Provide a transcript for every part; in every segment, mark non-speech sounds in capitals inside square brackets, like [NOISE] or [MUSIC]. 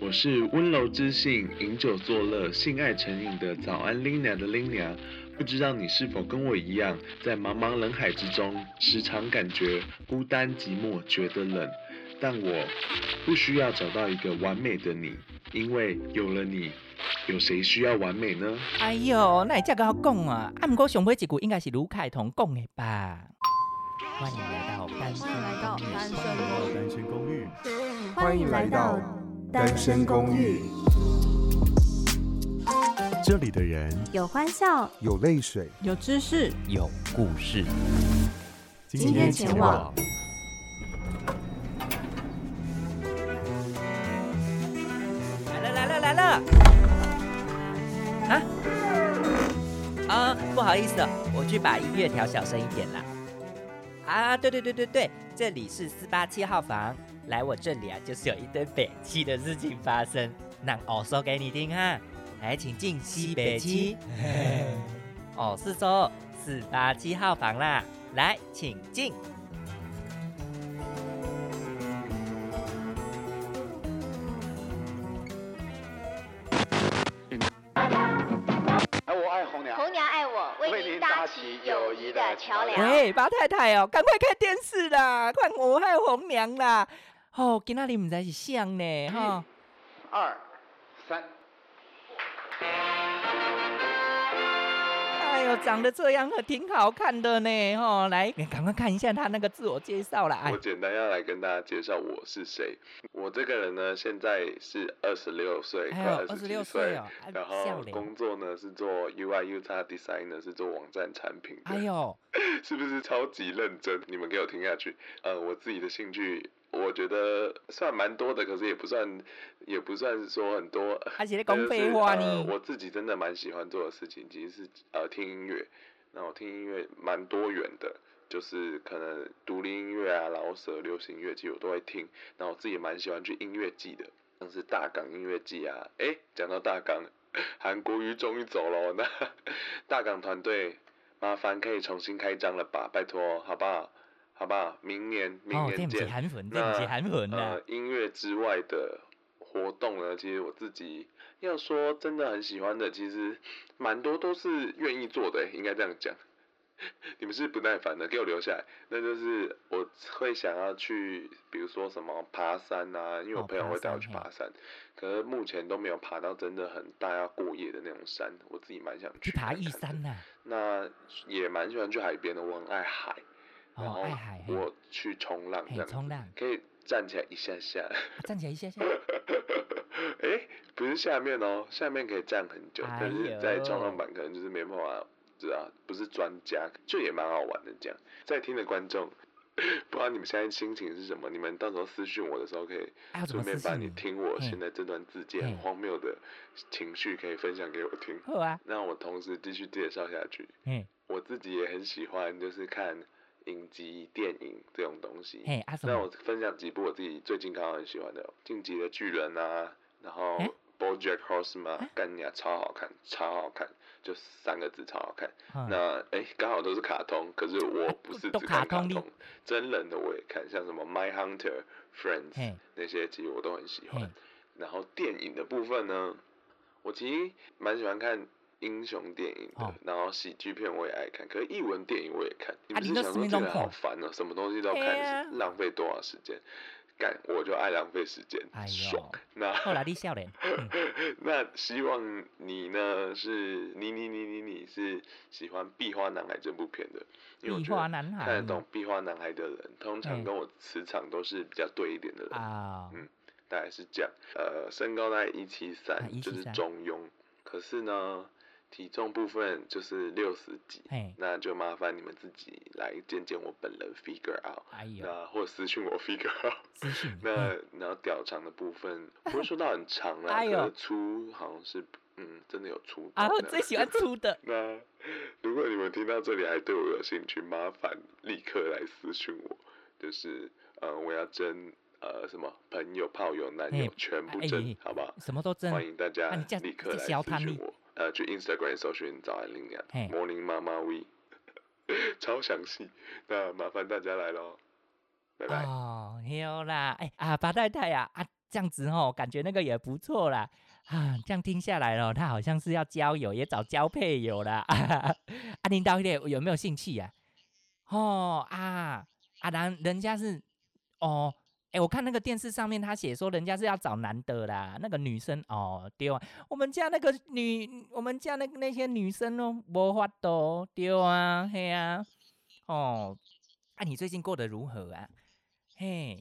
我是温柔知性、饮酒作乐、性爱成瘾的早安 Lina 的 Lina。不知道你是否跟我一样，在茫茫人海之中，时常感觉孤单寂寞，觉得冷。但我不需要找到一个完美的你，因为有了你，有谁需要完美呢？哎呦，那你这个好讲啊！啊，不过上尾一句应该是卢凯彤讲的吧？欢迎来到单身公寓。欢迎来到单身公寓。这里的人有欢笑，有泪水，有知识，有故事。今天前往。来了来了来了！啊啊，不好意思哦，我去把音乐调小声一点啦。啊，对对对对对，这里是四八七号房，来我这里啊，就是有一堆北七的事情发生，那我说给你听哈。来，请进西北七。[LAUGHS] 哦，是说四八七号房啦，来，请进。为您搭起友谊的桥梁。喂，八太太哦，赶快看电视啦！看我还有红娘啦！哦，今仔日唔知是像呢，哈。二三。哎呦，长得这样可挺好看的呢，哈！来，你赶快看一下他那个自我介绍啦。我简单要来跟大家介绍我是谁。我这个人呢，现在是二十六岁，快二十六岁，然后工作呢是做 UI UX designer，是做网站产品的。哎呦，是不是超级认真？你们给我听下去。呃，我自己的兴趣。我觉得算蛮多的，可是也不算，也不算说很多。还是在讲废话呢？呃，我自己真的蛮喜欢做的事情，其实是呃听音乐。那我听音乐蛮多元的，就是可能独立音乐啊、老舍、流行乐，其实我都会听。那我自己也蛮喜欢去音乐季的，像是大港音乐季啊。诶，讲到大港，韩国瑜终于走了，那大港团队麻烦可以重新开张了吧？拜托，好不好？好不好？明年，明年见。那呃，音乐之外的活动呢？其实我自己要说真的很喜欢的，其实蛮多都是愿意做的，应该这样讲。[LAUGHS] 你们是不耐烦的，给我留下来。那就是我会想要去，比如说什么爬山啊，因为我朋友会带我去爬山，可是目前都没有爬到真的很大要过夜的那种山，我自己蛮想去。去爬一山呐？那也蛮喜欢去海边的，我很爱海。然后我去冲浪，这样冲浪可以站起来一下下，站起来一下下。[LAUGHS] 哎，不是下面哦，下面可以站很久，但是在冲浪板可能就是没办法，知道不是专家，就也蛮好玩的。这样在听的观众，[LAUGHS] 不知道你们现在心情是什么？你们到时候私讯我的时候，可以顺便把你听我现在这段自介很荒谬的情绪可以分享给我听。好啊，那我同时继续介绍下去。嗯，我自己也很喜欢，就是看。影集、电影这种东西，那我分享几部我自己最近刚好很喜欢的，《进击的巨人》啊，然后《BoJack Horseman》干你啊，超好看，超好看，就三个字，超好看。那哎，刚好都是卡通，可是我不是只看卡通，真人的我也看，像什么《My Hunter》、《Friends》那些，其实我都很喜欢。然后电影的部分呢，我其实蛮喜欢看。英雄电影的，然后喜剧片我也爱看，可是译文电影我也看。你不是想说这个好烦哦，什么东西都要看，浪费多少时间？干，我就爱浪费时间，爽。那后来你笑脸。[LAUGHS] 那希望你呢？是你你你你你是喜欢《壁花男孩》这部片的？壁花男孩。看得懂《壁花男孩》的人，通常跟我磁场都是比较对一点的人。嗯，大概是这样。呃，身高大概一七三，就是中庸。可是呢？体重部分就是六十几，那就麻烦你们自己来见见我本人 figure out，那或者私讯我 [LAUGHS] figure out。那然后屌长的部分不会说到很长啦，[LAUGHS] 可是粗好像是嗯真的有粗。啊，我最喜欢粗的。[LAUGHS] 那如果你们听到这里还对我有兴趣，麻烦立刻来私讯我，就是呃我要征呃什么朋友、炮友、男友全部征，好不好？什么都征。欢迎大家立刻来私讯我。呃，去 Instagram 搜寻早安拎娘，Morning Mama We，[LAUGHS] 超详细，那麻烦大家来喽，拜拜。哦，有啦，哎啊，八太太呀，啊，这样子哦，感觉那个也不错啦。啊，这样听下来了，他好像是要交友，也找交配友啦。[LAUGHS] 啊，领导有有没有兴趣呀？哦啊啊，人人家是哦，哎，我看那个电视上面他写说人家是要找男的啦，那个女生哦对啊，我们家那个女，我们家那那些女生哦，无法度对啊，嘿啊，哦，啊，你最近过得如何啊？嘿，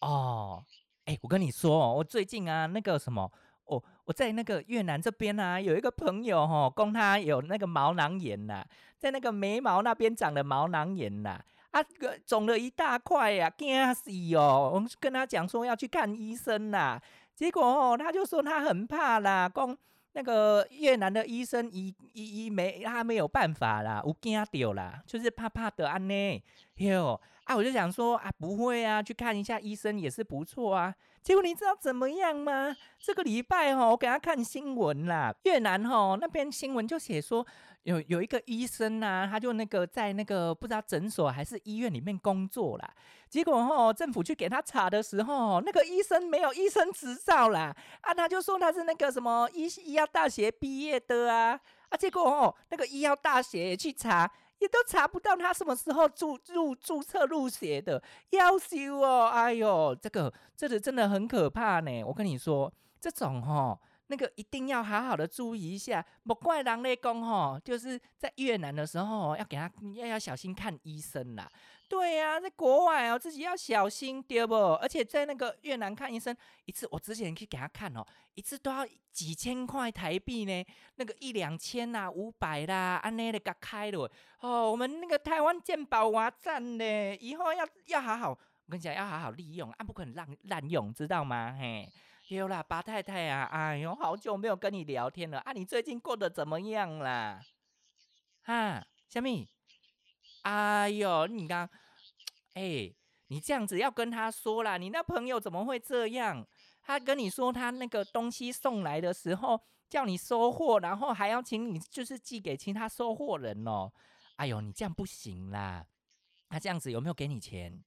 哦，哎，我跟你说哦，我最近啊，那个什么。哦，我在那个越南这边啊，有一个朋友哈、哦，供他有那个毛囊炎呐、啊，在那个眉毛那边长了毛囊炎呐、啊，啊肿了一大块呀、啊，惊死哦！我们跟他讲说要去看医生啦、结果哦，他就说他很怕啦，讲那个越南的医生医医医没他没有办法啦，有惊掉啦，就是怕怕的安呢，哟啊，我就想说啊，不会啊，去看一下医生也是不错啊。结果你知道怎么样吗？这个礼拜哈，我给他看新闻啦。越南哈那边新闻就写说，有有一个医生呐，他就那个在那个不知道诊所还是医院里面工作啦。结果哈，政府去给他查的时候，那个医生没有医生执照啦。啊，他就说他是那个什么医医药大学毕业的啊。啊，结果哦，那个医药大学也去查。也都查不到他什么时候注入注册入学的，要求哦！哎呦，这个这个真的很可怕呢。我跟你说，这种哈，那个一定要好好的注意一下。莫怪人咧讲哈，就是在越南的时候要给他要要小心看医生啦。对呀、在国外哦，自己要小心，对不？而且在那个越南看医生一次，我之前去给他看哦，一次都要几千块台币呢，那个一两千呐、啊，五百啦，安内的给开了哦。我们那个台湾健保哇赞呢，以后要要好好，我跟你讲要好好利用，啊不可能滥滥用，知道吗？嘿，有啦，八太太啊，哎呦，好久没有跟你聊天了啊，你最近过得怎么样啦？哈，小米。哎呦，你刚，哎，你这样子要跟他说啦，你那朋友怎么会这样？他跟你说他那个东西送来的时候叫你收货，然后还要请你就是寄给其他收货人哦。哎呦，你这样不行啦。他这样子有没有给你钱？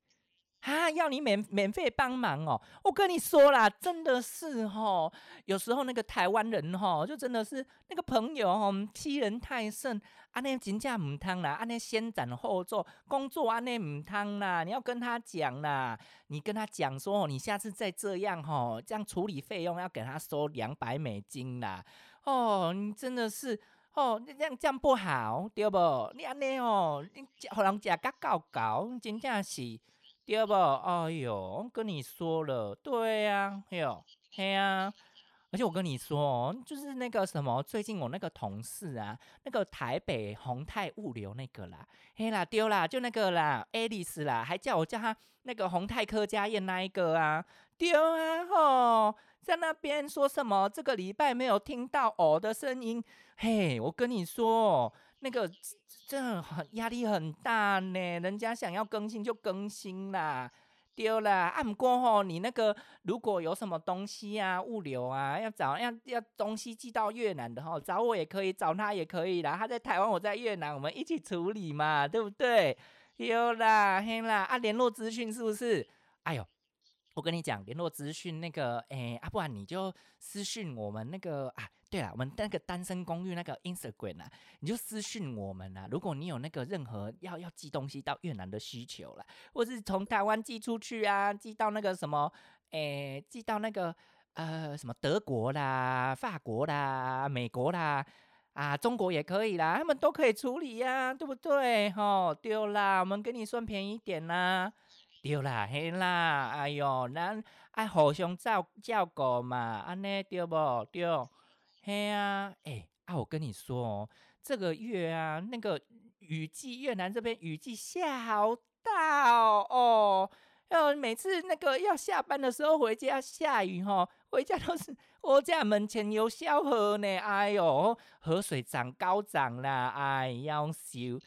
啊，要你免免费帮忙哦！我跟你说啦，真的是哦，有时候那个台湾人哈，就真的是那个朋友哦，欺人太甚，安尼真正唔通啦，安尼先斩后奏，工作安尼唔通啦，你要跟他讲啦，你跟他讲说，你下次再这样哈，这样处理费用要给他收两百美金啦，哦，你真的是哦，这样这样不好，对不？你安尼哦，你让人家甲搞搞，真正是。对不？哎呦，跟你说了，对呀，哎呦，嘿呀，而且我跟你说，就是那个什么，最近我那个同事啊，那个台北宏泰物流那个啦，嘿啦，丢啦，就那个啦，Alice 啦，还叫我叫他那个宏泰客家宴那一个啊，丢啊吼，在那边说什么？这个礼拜没有听到我的声音，嘿，我跟你说。那个这很压力很大呢，人家想要更新就更新啦，丢啦。啊，不过吼，你那个如果有什么东西啊，物流啊，要找要要东西寄到越南的吼，找我也可以，找他也可以啦。他在台湾，我在越南，我们一起处理嘛，对不对？有啦，嘿啦，啊，联络资讯是不是？哎呦。我跟你讲，联络资讯那个，哎，啊，不然你就私讯我们那个啊，对了，我们那个单身公寓那个 Instagram 啊，你就私讯我们啊。如果你有那个任何要要寄东西到越南的需求啦，或是从台湾寄出去啊，寄到那个什么，哎，寄到那个呃什么德国啦、法国啦、美国啦，啊，中国也可以啦，他们都可以处理呀，对不对？吼，对啦，我们给你算便宜一点啦。对啦，嘿啦，哎哟，咱爱互相照照顾嘛，安尼对不？对，嘿啊，哎，啊，我跟你说哦，这个月啊，那个雨季，越南这边雨季下好大哦，哦，要每次那个要下班的时候回家下雨吼，回家都是我家门前有小河呢，哎哟，河水涨高涨啦，哎，要修。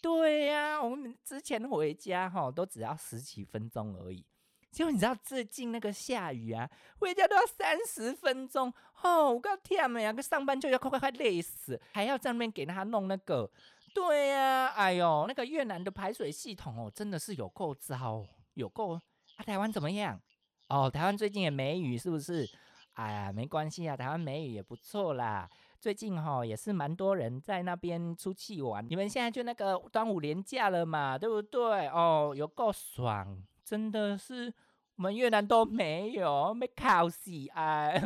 对呀、我们之前回家哈都只要十几分钟而已，结果你知道最近那个下雨啊，回家都要三十分钟哦！我告天哪，个上班就要快快快累死，还要在那边给他弄那个。对呀、哎呦，那个越南的排水系统哦，真的是有够糟，有够啊！台湾怎么样？哦，台湾最近也没雨是不是？哎呀，没关系啊，台湾没雨也不错啦。最近哈也是蛮多人在那边出去玩。你们现在就那个端午连假了嘛，对不对？哦，有够爽，真的是我们越南都没有，没考试哎。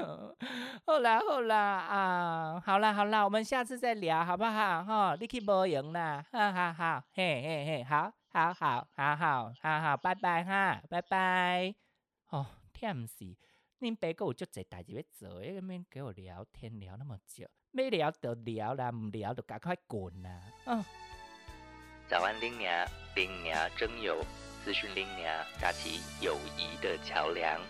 好啦好啦啊，好啦好啦，我们下次再聊好不好？哈，你去无闲啦，哈哈哈，嘿嘿嘿，好好好好好好好，拜拜哈，拜拜。哦，忝死，恁爸哥有足侪代志要做，要免给我聊天聊那么久。没聊就聊啦，唔聊就赶快滚啦！嗯，早安，林娘，林娘征友，资讯林娘，搭起友谊的桥梁。